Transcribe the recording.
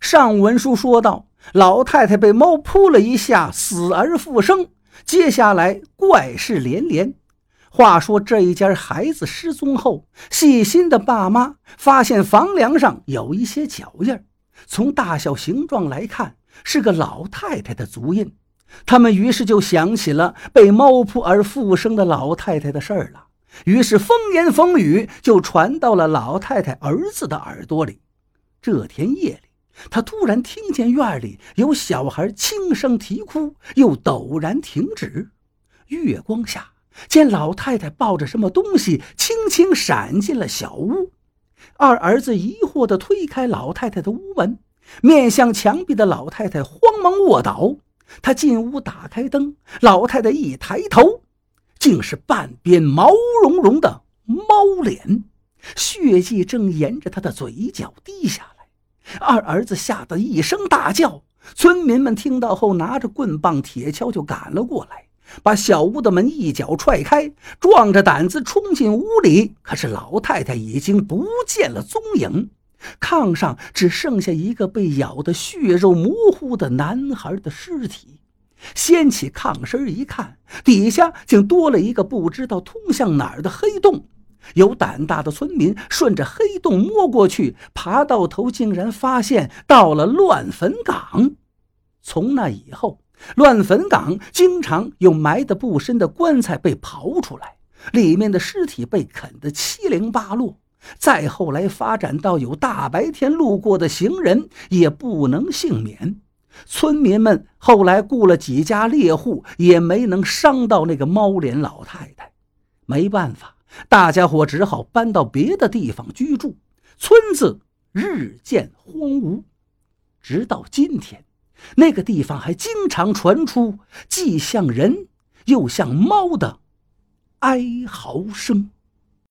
上文书说到，老太太被猫扑了一下，死而复生。接下来怪事连连。话说这一家孩子失踪后，细心的爸妈发现房梁上有一些脚印从大小形状来看，是个老太太的足印。他们于是就想起了被猫扑而复生的老太太的事儿了。于是风言风语就传到了老太太儿子的耳朵里。这天夜里，他突然听见院里有小孩轻声啼哭，又陡然停止。月光下，见老太太抱着什么东西，轻轻闪进了小屋。二儿子疑惑地推开老太太的屋门，面向墙壁的老太太慌忙卧倒。他进屋打开灯，老太太一抬头。竟是半边毛茸茸的猫脸，血迹正沿着他的嘴角滴下来。二儿子吓得一声大叫，村民们听到后拿着棍棒、铁锹就赶了过来，把小屋的门一脚踹开，壮着胆子冲进屋里。可是老太太已经不见了踪影，炕上只剩下一个被咬得血肉模糊的男孩的尸体。掀起炕身一看，底下竟多了一个不知道通向哪儿的黑洞。有胆大的村民顺着黑洞摸过去，爬到头，竟然发现到了乱坟岗。从那以后，乱坟岗经常有埋得不深的棺材被刨出来，里面的尸体被啃得七零八落。再后来发展到有大白天路过的行人也不能幸免。村民们后来雇了几家猎户，也没能伤到那个猫脸老太太。没办法，大家伙只好搬到别的地方居住，村子日渐荒芜。直到今天，那个地方还经常传出既像人又像猫的哀嚎声。